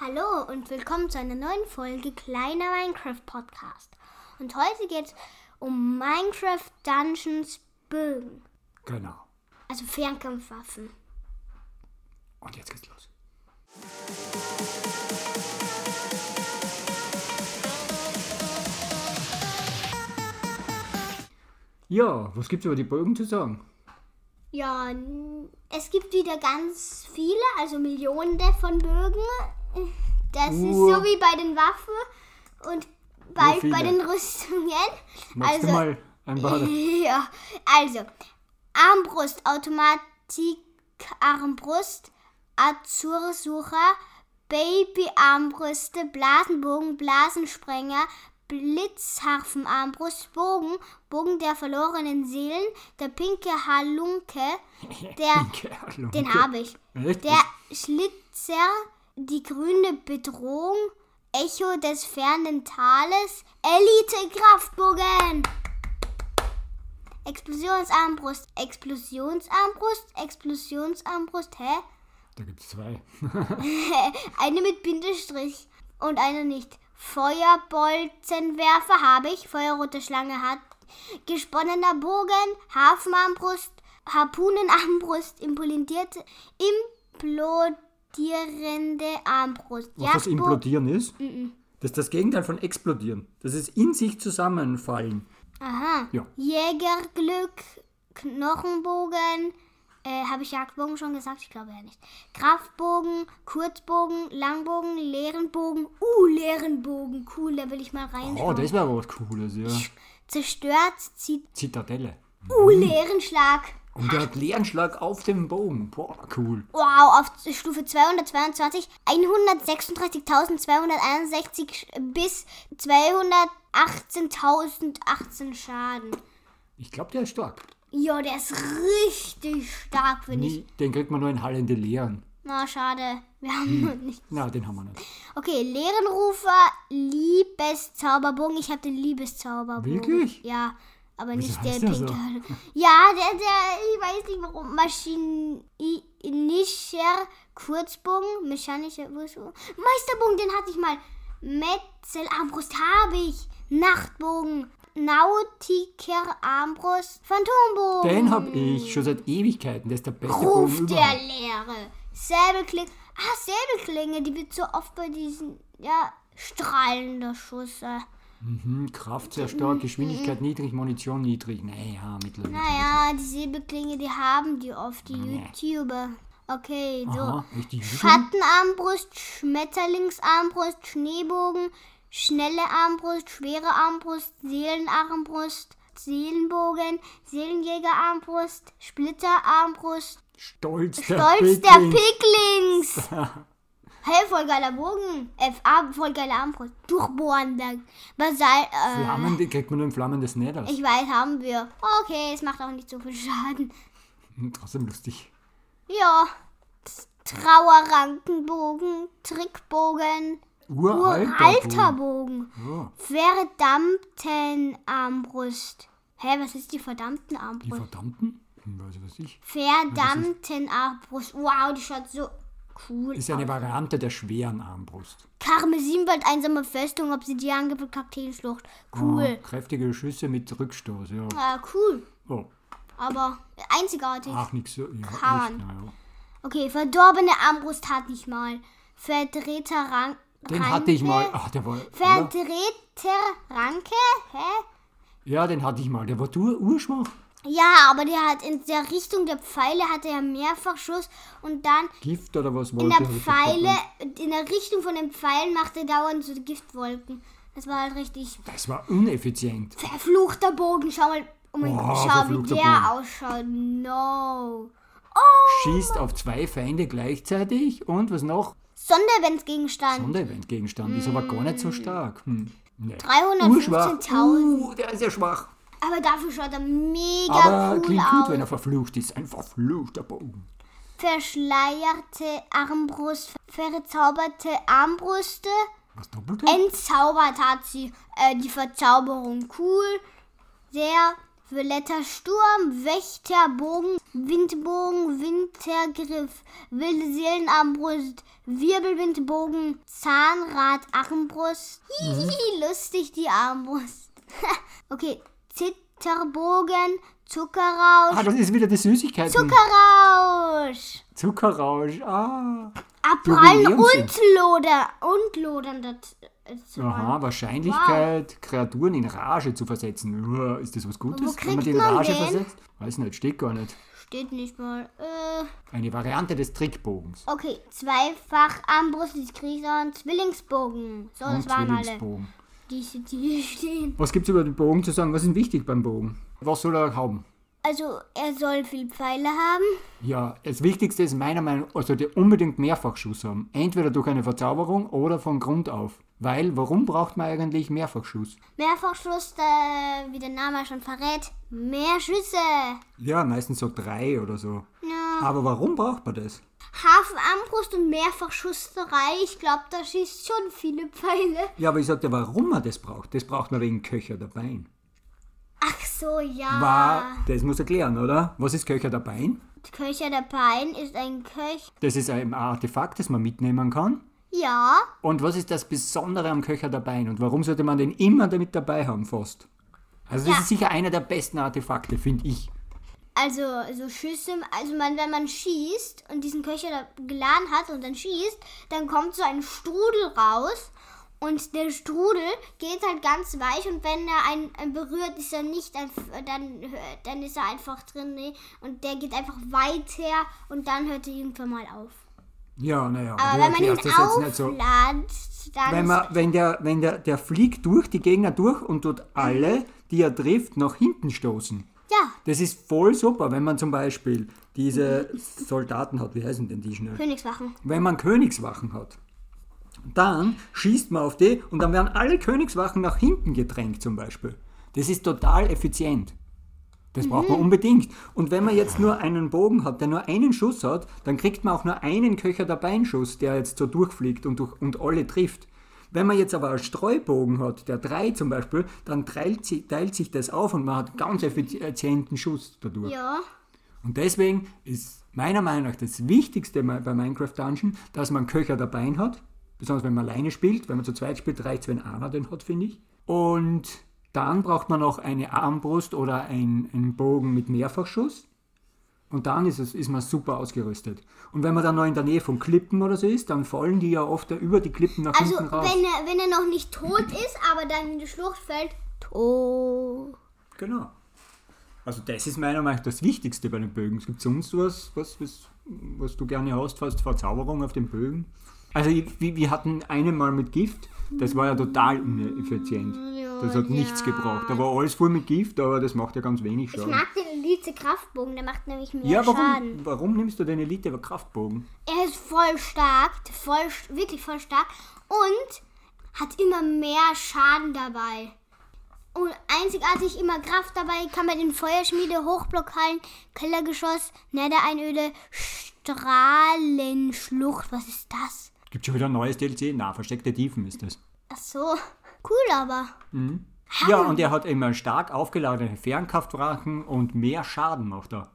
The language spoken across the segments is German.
Hallo und willkommen zu einer neuen Folge Kleiner Minecraft Podcast. Und heute geht es um Minecraft Dungeons Bögen, Genau. also Fernkampfwaffen. Und jetzt geht's los. Ja, was gibt's über die Bögen zu sagen? Ja, es gibt wieder ganz viele, also Millionen von Bögen. Das ist Uh. so wie bei den Waffen und bei, bei den Rüstungen. Magst also, du mal ein? Ja, also Armbrust, Automatik, Armbrust, Azursucher, Baby-Armbrüste, Blasenbogen, Blasensprenger, Blitzharfenarmbrust, Bogen, Bogen der verlorenen Seelen, der pinke Halunke, der, Pinke Halunke. den habe ich, Echt? der Schlitzer, die grüne Bedrohung, Echo des fernen Tales, Elite-Kraftbogen. Explosionsarmbrust, Explosionsarmbrust, Explosionsarmbrust, hä? Da gibt's zwei. Eine mit Bindestrich und eine nicht. Feuerbolzenwerfer habe ich, feuerrote Schlange hat. Gesponnener Bogen, Hafenarmbrust, Harpunenarmbrust, implodierte, implodierende Armbrust. Was das Jagdbo- Implodieren ist? Das ist das Gegenteil von explodieren. Das ist in sich zusammenfallen. Aha. Ja. Jägerglück, Knochenbogen, äh, habe ich Jagdbogen schon gesagt? Ich glaube ja nicht. Kraftbogen, Kurzbogen, Langbogen, leeren Bogen. Uh, leeren Bogen. Cool, da will ich mal Oh, reinschauen. das wäre was Cooles, ja. Zerstört, zieht. Zitadelle. Uh, leeren Schlag. Und der hat leeren Schlag auf dem Bogen. Boah, cool. Wow, auf Stufe 222 136.261 bis 218.018 Schaden. Ich glaube, der ist stark. Ja, der ist richtig stark, finde ich. Den kriegt man nur in Hallende Leeren. Na, schade. Wir haben nicht. Na, den haben wir nicht. Okay, Leerenrufer, Liebeszauberbogen. Ich habe den Liebeszauberbogen. Wirklich? Ja, aber Wieso nicht der der pinke. so? Ja, der, der, ich weiß nicht warum. Maschinischer Kurzbogen, mechanischer Wurfbogen. Meisterbogen, den hatte ich mal. Metzelarmbrust habe ich. Nachtbogen, Nautiker Armbrust, Phantombogen. Den hab ich schon seit Ewigkeiten. Der ist der beste Ruf Bogen der überhaupt. Leere. Säbelklinge. Ah, Säbelklinge, die wird so oft bei diesen, ja, strahlender Schüsse. Mhm, Kraft sehr stark, Geschwindigkeit niedrig, Munition niedrig. Naja, mittel. Naja, die Säbelklinge, die haben die oft, die Nee. YouTuber. Okay, so. Aha. Schattenarmbrust, Schmetterlingsarmbrust, Schneebogen, schnelle Armbrust, schwere Armbrust, Seelenarmbrust, Seelenbogen, Seelenjägerarmbrust, Splitterarmbrust, Stolz der Stolz der Pickling. Picklings. Hey, voll geiler Bogen. FA, voll geiler Armbrust. Durchbohrender. Basal, äh, Flammen, die kriegt man nur in Flammen des Nethers. ich weiß, haben wir. Okay, es macht auch nicht so viel Schaden. Hm, Trotzdem lustig. Ja. Trauerrankenbogen, Trickbogen, Uralter Bogen. Ja, verdammten Armbrust. Hä, was ist die verdammten die Armbrust? verdammten? Hm, Weiß ich was ich. Verdammten Armbrust. Wow, die schaut so cool Ist eine Variante der schweren Armbrust. Karmesinwald, einsame Festung, Obsidiangipfel, Kakteenschlucht. Cool. Ja, kräftige Schüsse mit Rückstoß, ja. Ah, cool. Oh, Aber einzigartig. ach, nix so. Ja, Kann. echt, naja. Okay, verdorbene Armbrust hatte ich mal. Verdrehter Rang. Den Ranke. hatte ich mal. Ach, der war. Verdrehter Ranke? Hä? Ja, den hatte ich mal. Der war ur urschwach. Ja, aber der hat in der Richtung der Pfeile hatte er mehrfach Schuss und dann Gift oder was in wollte der er? Pfeile, in der Richtung von den Pfeilen machte er dauernd so Giftwolken. Das war halt richtig Das war uneffizient. verfluchter Bogen. Schau mal, oh mein Gott, schau, wie der Bogen. ausschaut. No. Schießt auf zwei Feinde gleichzeitig und was noch? Sondereventgegenstand. Sondereventgegenstand. Ist aber gar nicht so stark. Hm. Nee. 315.000. Uh, der ist ja schwach. Aber dafür schaut er mega Aber cool klingt aus. gut, wenn er verflucht ist. Ein verfluchter Bogen. Verschleierte Armbrust, verzauberte Armbrüste. Was doppelt? Entzaubert hat sie äh, die Verzauberung. Cool. Sehr Violetter Sturm, Wächterbogen, Windbogen, Wintergriff, wilde Seelenarmbrust, Wirbelwindbogen, Zahnrad, Armbrust. Hihihi, lustig die Armbrust. okay, Zitterbogen, Zuckerrausch, Ah, das ist wieder die Süßigkeiten. Zuckerrausch. Zuckerrausch. Ah. Abprallen und lodern. Und lodern das. das Aha, Wahrscheinlichkeit, Kreaturen in Rage zu versetzen. Ist das was Gutes, Wo wenn man die in Rage den? versetzt? Weiß nicht, steht gar nicht. Steht nicht mal. Äh, Eine Variante des Trickbogens. okay, zweifach Armbrust, das Krieger und Zwillingsbogen. So, das Und waren alle. Diese, die hier stehen. Was gibt es über den Bogen zu sagen? Was ist wichtig beim Bogen? Was soll er haben? Also, er soll viel Pfeile haben. Ja, das Wichtigste ist meiner Meinung nach, also der unbedingt Mehrfachschuss haben. Entweder durch eine Verzauberung oder von Grund auf. Weil, warum braucht man eigentlich Mehrfachschuss? Mehrfachschuss, äh, wie der Name schon verrät, mehr Schüsse. Ja, meistens so drei oder so. Ja. Aber warum braucht man das? Hafen, Armbrust und Mehrfachschusserei. Ich glaube, da schießt schon viele Pfeile. Ja, aber ich sagte, warum man das braucht. Das braucht man wegen Köcher der Bein. Ach so, ja. War, das muss erklären, oder? Was ist Köcher der Bein? Köcher der Pein ist ein Köch. Das ist ein Artefakt, das man mitnehmen kann. Ja. Und was ist das Besondere am Köcher der Bein? Und warum sollte man den immer damit dabei haben, fast? Also das Ja. ist sicher einer der besten Artefakte, finde ich. Also so Schüsse, also man, wenn man schießt und diesen Köcher geladen hat und dann schießt, dann kommt so ein Strudel raus und der Strudel geht halt ganz weich und wenn er einen, einen berührt, ist er nicht, ein, dann, dann ist er einfach drin nee, und der geht einfach weiter und dann hört er irgendwann mal auf. Ja, naja, Aber wenn man ihn jetzt nicht so. aufladet, dann Wenn, man, wenn, der, wenn der, der fliegt durch die Gegner durch und tut alle, die er trifft, nach hinten stoßen. ja, Das ist voll super, wenn man zum Beispiel diese Soldaten hat. Wie heißen denn die schnell? Königswachen. wenn man Königswachen hat. Dann schießt man auf die und dann werden alle Königswachen nach hinten gedrängt zum Beispiel. Das ist total effizient. Das braucht man unbedingt. Und wenn man jetzt nur einen Bogen hat, der nur einen Schuss hat, dann kriegt man auch nur einen Köcher der Beinschuss, der jetzt so durchfliegt und, durch, und alle trifft. Wenn man jetzt aber einen Streubogen hat, der drei zum Beispiel, dann teilt, sich- teilt sich das auf und man hat ganz effizienten Schuss dadurch. Ja. Und deswegen ist meiner Meinung nach das Wichtigste bei Minecraft Dungeon, dass man Köcher dabei hat. Besonders wenn man alleine spielt. Wenn man zu zweit spielt, reicht es, wenn einer den hat, finde ich. Und dann braucht man noch eine Armbrust oder ein, einen Bogen mit Mehrfachschuss. Und dann ist, es, ist man super ausgerüstet. Und wenn man dann noch in der Nähe von Klippen oder so ist, dann fallen die ja oft über die Klippen nach Also, hinten raus. wenn er, wenn er noch nicht tot ist, aber dann in die Schlucht fällt, tot. Genau. Also das ist meiner Meinung nach das Wichtigste bei den Bögen. Es gibt sonst was, was, was, was du gerne hast, fast Verzauberung auf den Bögen. Also wir, wir hatten einen mal mit Gift, das war ja total ineffizient. Das hat nichts gebraucht. Da war alles voll mit Gift, aber das macht ja ganz wenig Ich Schaden. mag den Elite Kraftbogen, der macht nämlich mehr Ja, Schaden. warum, warum nimmst du den Elite Kraftbogen? Er ist voll stark, voll, wirklich voll stark und hat immer mehr Schaden dabei. Und einzigartig immer Kraft dabei, kann man in Feuerschmiede, Hochblockhallen, Kellergeschoss, Nethereinöde, Strahlenschlucht, was ist das? Gibt schon wieder ein neues DLC? Na, versteckte Tiefen ist das. Ach so, cool aber. Ja, und er hat immer stark aufgeladene Fernkraftwaffen und mehr Schaden macht er.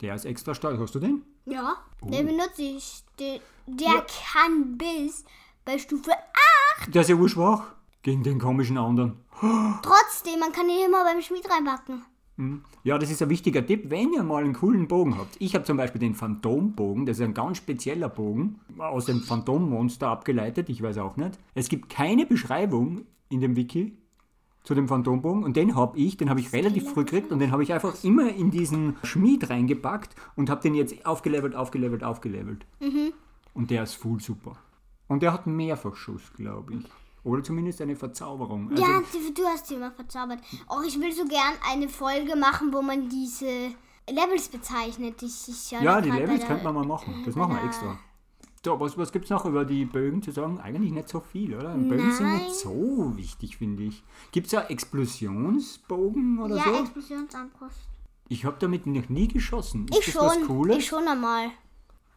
Der ist extra stark. Hast du den? Ja, Oh. den benutze ich. Der, der kann bis bei Stufe Der ist ja urschwach gegen den komischen anderen. Trotzdem, man kann ihn immer beim Schmied reinpacken. Ja, das ist ein wichtiger Tipp, wenn ihr mal einen coolen Bogen habt. Ich habe zum Beispiel den Phantombogen, das ist ein ganz spezieller Bogen, aus dem Phantommonster abgeleitet, ich weiß auch nicht. Es gibt keine Beschreibung in dem Wiki zu dem Phantombogen und den habe ich, den habe ich relativ früh gekriegt und den habe ich einfach immer in diesen Schmied reingepackt und habe den jetzt aufgelevelt, aufgelevelt, aufgelevelt. Und der ist full super. Und der hat Mehrfachschuss, glaube ich. Oder zumindest eine Verzauberung. Also, Ja, du, hast sie immer verzaubert. Auch ich will so gern eine Folge machen, wo man diese Levels bezeichnet. Ich, ich ja, die Levels könnte man mal machen. Das machen wir extra. So, was, was gibt es noch über die Bögen zu sagen? Eigentlich nicht so viel, oder? Bögen sind Nein. nicht so wichtig, finde ich. Gibt es ja Explosionsbogen oder Ja, so? Explosionsarmbrust. Ich habe damit noch nie geschossen. Ist Ich das was schon. Cooles? Ich schon einmal.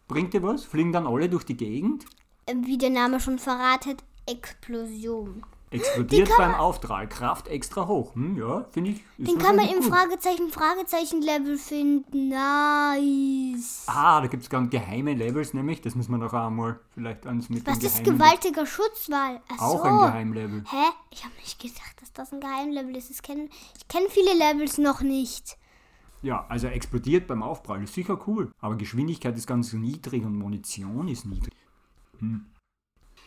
Bringt dir was? Fliegen dann alle durch die Gegend? Äh, Wie der Name schon verratet, Explosion. Explodiert beim Auftrag. Kraft extra hoch. Hm, ja, finde ich. Den kann man im. Fragezeichen Fragezeichen Level finden. Nice. Ah, da gibt es ganz geheime Levels, nämlich. Das müssen wir noch einmal vielleicht ans mit Was ist gewaltiger Schutzwall? Ach Auch so. ein Geheimlevel. Hä? Ich habe nicht gedacht, dass das ein Geheimlevel ist. Ich kenne ich kenn viele Levels noch nicht. Ja, also explodiert beim Aufprall. Ist sicher cool. Aber Geschwindigkeit ist ganz niedrig und Munition ist niedrig. Hm.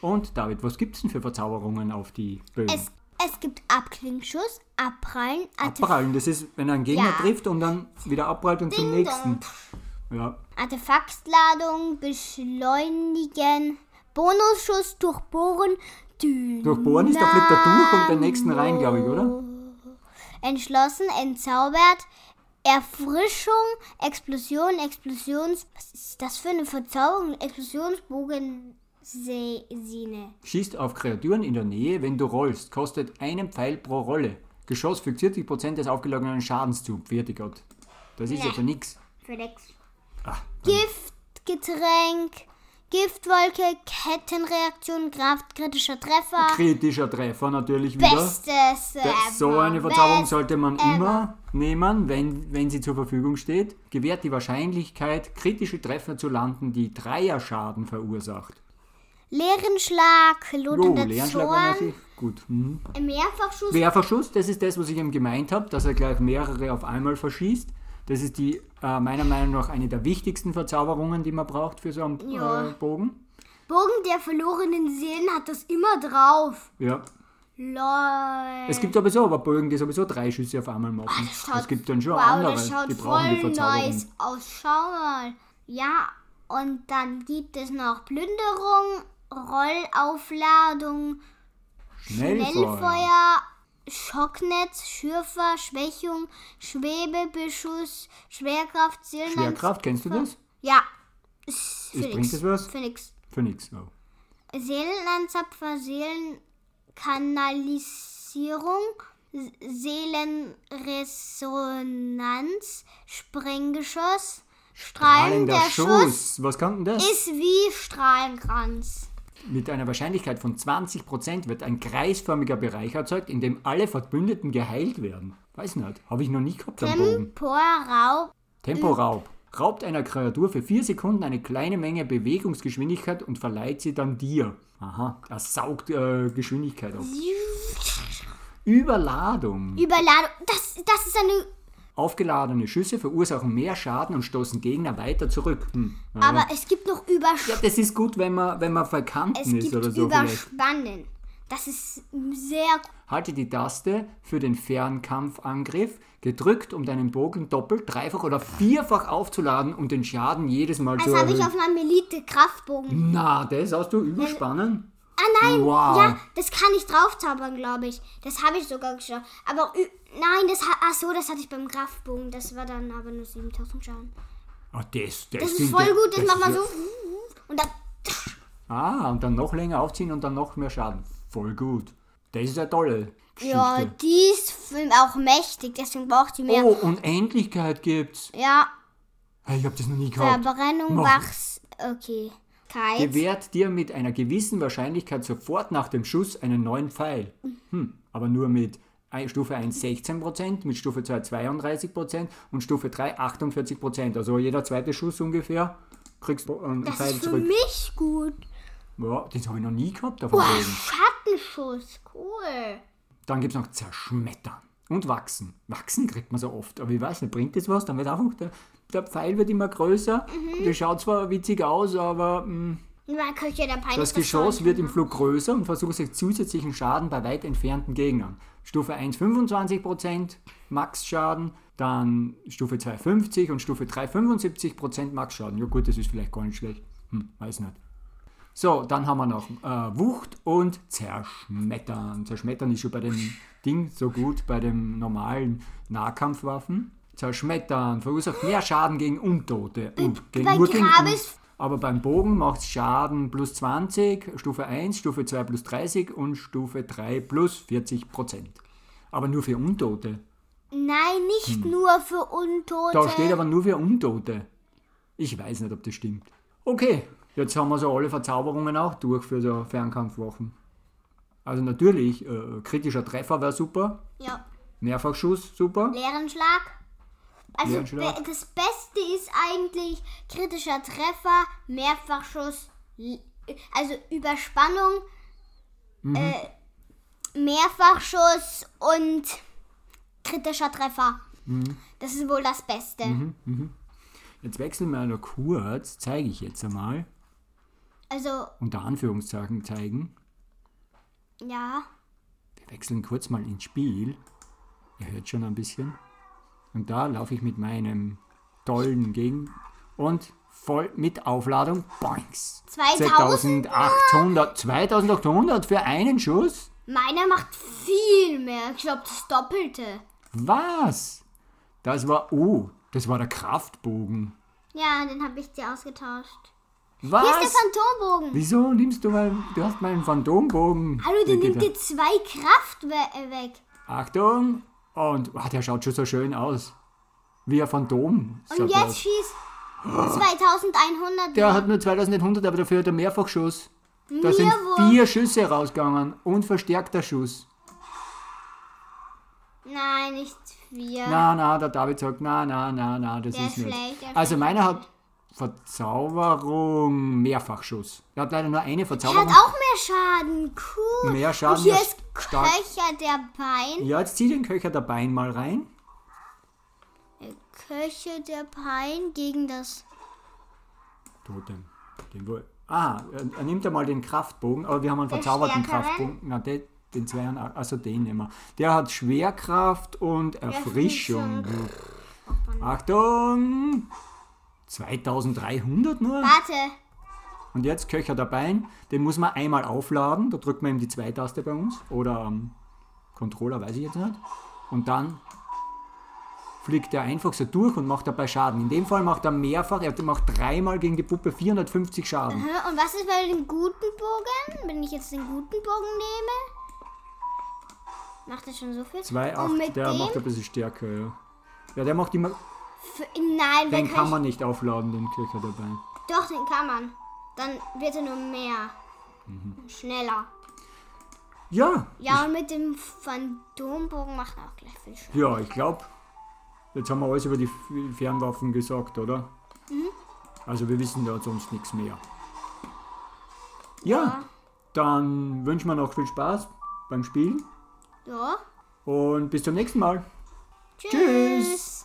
Und David, was gibt es denn für Verzauberungen auf die Bögen? Es, es gibt Abklingschuss, Abprallen, Artef Abprallen, das ist, wenn er einen Gegner Ja. trifft und dann wieder abprallt und zum Ding nächsten. Ja, Artefaktladung, Beschleunigen, Bonusschuss, Durchbohren, Dynamik. durchbohren ist, da fliegt er durch und den nächsten rein, glaube ich, oder? Entschlossen, entzaubert, Erfrischung, Explosion, Explosions... Was ist das für eine Verzauberung? Explosionsbogen... Se- Sine. Schießt auf Kreaturen in der Nähe, wenn du rollst. Kostet einen Pfeil pro Rolle. Geschoss fügt 40% des aufgelagenen Schadens zu. Pferde Gott. Das ist ja für nix. Für nix. Ah, Giftgetränk, Giftwolke, Kettenreaktion, Kraft, kritischer Treffer. kritischer Treffer natürlich wieder. Bestes Da- So eine Verzauberung Best- sollte man ever. immer nehmen, wenn, wenn sie zur Verfügung steht. Gewährt die Wahrscheinlichkeit, kritische Treffer zu landen, die Dreierschaden verursacht. Leeren Schlag, Jo, lotender Lernschlag war Zorn, natürlich gut. Mhm. Mehrfachschuss, Mehrfachschuss, das ist das, was ich eben gemeint habe, dass er gleich mehrere auf einmal verschießt. Das ist die äh, meiner Meinung nach eine der wichtigsten Verzauberungen, die man braucht für so einen Ja. äh, Bogen. Bogen der verlorenen Seelen hat das immer drauf. Ja. Lol. Es gibt sowieso aber Bögen, die sowieso drei Schüsse auf einmal machen. das schaut- es gibt dann schon wow, andere, das schaut die brauchen die voll Verzauberung. nice aus. Schau mal. Ja, und dann gibt es noch Plünderung, Rollaufladung, Schnellfeuer. Schnellfeuer, Schocknetz, Schürfer, Schwächung, Schwebebeschuss, Schwerkraft, Seelen. Schwerkraft, kennst du das? Ja. Ist Ist- bringt das was? Für nix. Für nichts. Oh. Seelenanzapfer, Seelenkanalisierung, Seelenresonanz, Sprenggeschoss, strahlender Schuss Was kann denn das? ist wie Strahlenkranz. Mit einer Wahrscheinlichkeit von 20% wird ein kreisförmiger Bereich erzeugt, in dem alle Verbündeten geheilt werden. Weiß nicht, habe ich noch nie gehabt am Bogen. Temporaub, Temporaub. Raubt einer Kreatur für 4 Sekunden eine kleine Menge Bewegungsgeschwindigkeit und verleiht sie dann dir. Aha, er saugt äh, Geschwindigkeit auf. Überladung. Überladung. Das, das ist eine. Aufgeladene Schüsse verursachen mehr Schaden und stoßen Gegner weiter zurück. Hm. ja. Aber es gibt noch Übersch ja, das ist gut, wenn man, wenn man Es verkanten ist gibt oder so vielleicht. Überspannen. Das ist sehr. Halte die Taste für den Fernkampfangriff gedrückt, um deinen Bogen doppelt, dreifach oder vierfach aufzuladen und den Schaden jedes Mal zu Das habe ich erhöhen. auf meinem Elite-Kraftbogen. Na, das hast du überspannen? Ah nein, Wow. ja, das kann ich draufzaubern, glaube ich. Das habe ich sogar geschafft. Aber nein, das hat, ach so, das hatte ich beim Kraftbogen. Das war dann aber nur 7000 Schaden. Ah, das, das, Das ist voll ja- gut, das, macht man so. ja- Und dann. Ah, und dann noch länger aufziehen und dann noch mehr Schaden. Voll gut. Das ist tolle Geschichte. Ja, die ist Film auch mächtig, deswegen braucht die mehr. oh, Unendlichkeit gibt's. Ja, Hey, Ich habe das noch nie gehabt. Verbrennung, Mach. Wachs. Okay. Kite. Gewährt dir mit einer gewissen Wahrscheinlichkeit sofort nach dem Schuss einen neuen Pfeil. Hm, aber nur mit Stufe 1 16%, mit Stufe 2 32% und Stufe 3 48%. Also jeder zweite Schuss ungefähr kriegst du einen Das Pfeil ist für zurück. mich gut. Ja, das habe ich noch nie gehabt Boah, Boden. Schattenschuss. Cool. Dann gibt es noch Zerschmettern und Wachsen. Wachsen kriegt man so oft, aber ich weiß nicht, bringt das was? Dann wird einfach, der, der Pfeil wird immer größer. Mhm. Das schaut zwar witzig aus, aber mh, peinlich das Geschoss wird im Flug größer und versucht sich zusätzlichen Schaden bei weit entfernten Gegnern. Stufe 1 25% Max-Schaden, dann Stufe 2 50 und Stufe 3 75% Max-Schaden. Ja gut, das ist vielleicht gar nicht schlecht. Hm, weiß nicht. So, dann haben wir noch äh, Wucht und Zerschmettern. Zerschmettern ist schon bei dem Ding so gut, bei den normalen Nahkampfwaffen. Zerschmettern verursacht mehr Schaden gegen Untote. Uh, gegen, bei nur gegen Grabes- aber beim Bogen macht Schaden plus 20, Stufe 1, Stufe 2 plus 30 und Stufe 3 plus 40 Prozent. Aber nur für Untote. Nein, nicht nur für Untote. Hm. Da steht aber nur für Untote. Ich weiß nicht, ob das stimmt. Okay, jetzt haben wir so alle Verzauberungen auch durch für so Fernkampfwaffen. Also natürlich, äh, kritischer Treffer wäre super. Ja. Mehrfachschuss, super. Leeren Schlag. Also Leeren Schlag. das Beste ist eigentlich kritischer Treffer, Mehrfachschuss, also Überspannung, Mhm. äh, Mehrfachschuss und kritischer Treffer. Mhm. Das ist wohl das Beste. Jetzt wechseln wir noch kurz, zeige ich jetzt einmal, Also, unter Anführungszeichen zeigen. ja. Wir wechseln kurz mal ins Spiel. Ihr hört schon ein bisschen. Und da laufe ich mit meinem tollen Gegen und voll mit Aufladung. Boinks. 2000? 2800. 2800 für einen Schuss? Meiner macht viel mehr. Ich glaube, das Doppelte. Was? Das war, oh, das war der Kraftbogen. Ja, den habe ich dir ausgetauscht. Was? Hier ist der Phantombogen. Wieso nimmst du mal, du hast meinen Phantombogen. Hallo, der nimmt dir zwei Kraft we weg. Achtung! Und ah, der schaut schon so schön aus. Wie ein Phantom. Und jetzt schießt 2100. Der hat nur 2100, aber dafür hat er Mehrfachschuss. Da Mir sind vier Schüsse rausgegangen und verstärkter Schuss. Nein, nicht vier. Na, na, der David sagt, na, na, na, na, das Der ist nicht. Also meiner hat Verzauberung, Mehrfachschuss. Er hat leider nur eine Er hat Verzauberung. auch mehr Schaden. Cool. Mehr Schaden, Und hier ist. Köcher der Bein. Ja, jetzt zieh den Köcher der Bein mal rein. Köcher der Bein gegen das. Totem. Den wohl. Ah, er, nimmt ja mal den Kraftbogen, aber wir haben einen verzauberten stärkeren? Kraftbogen. Na, den, den zweiten, also den nehmen wir. Der hat Schwerkraft und Erfrischung. Achtung! 2300 nur. Warte. Und jetzt Köcher der Bein. Den muss man einmal aufladen. Da drückt man eben die Zweitaste bei uns. Oder am Controller, weiß ich jetzt nicht. Und dann fliegt er einfach so durch und macht dabei Schaden. In dem Fall macht er mehrfach, er macht dreimal gegen die Puppe 450 Schaden. Hä, Und was ist bei dem guten Bogen? Wenn ich jetzt den guten Bogen nehme? Macht er schon so viel? 2,8, Und mit der dem? macht ein bisschen stärker, ja. Ja, der macht immer, Für, nein, den den kann man nicht aufladen, den Köcher dabei. Doch, den kann man. Dann wird er nur mehr. Mhm. Schneller. Ja, Ja, und mit dem Phantombogen macht er auch gleich viel Schaden. ja, ich glaube, jetzt haben wir alles über die Fernwaffen gesagt, oder? Mhm. Also wir wissen da sonst nichts mehr. Ja, dann wünschen wir noch viel Spaß beim Spielen Ja. und bis zum nächsten Mal. Tschüss. Tschüss.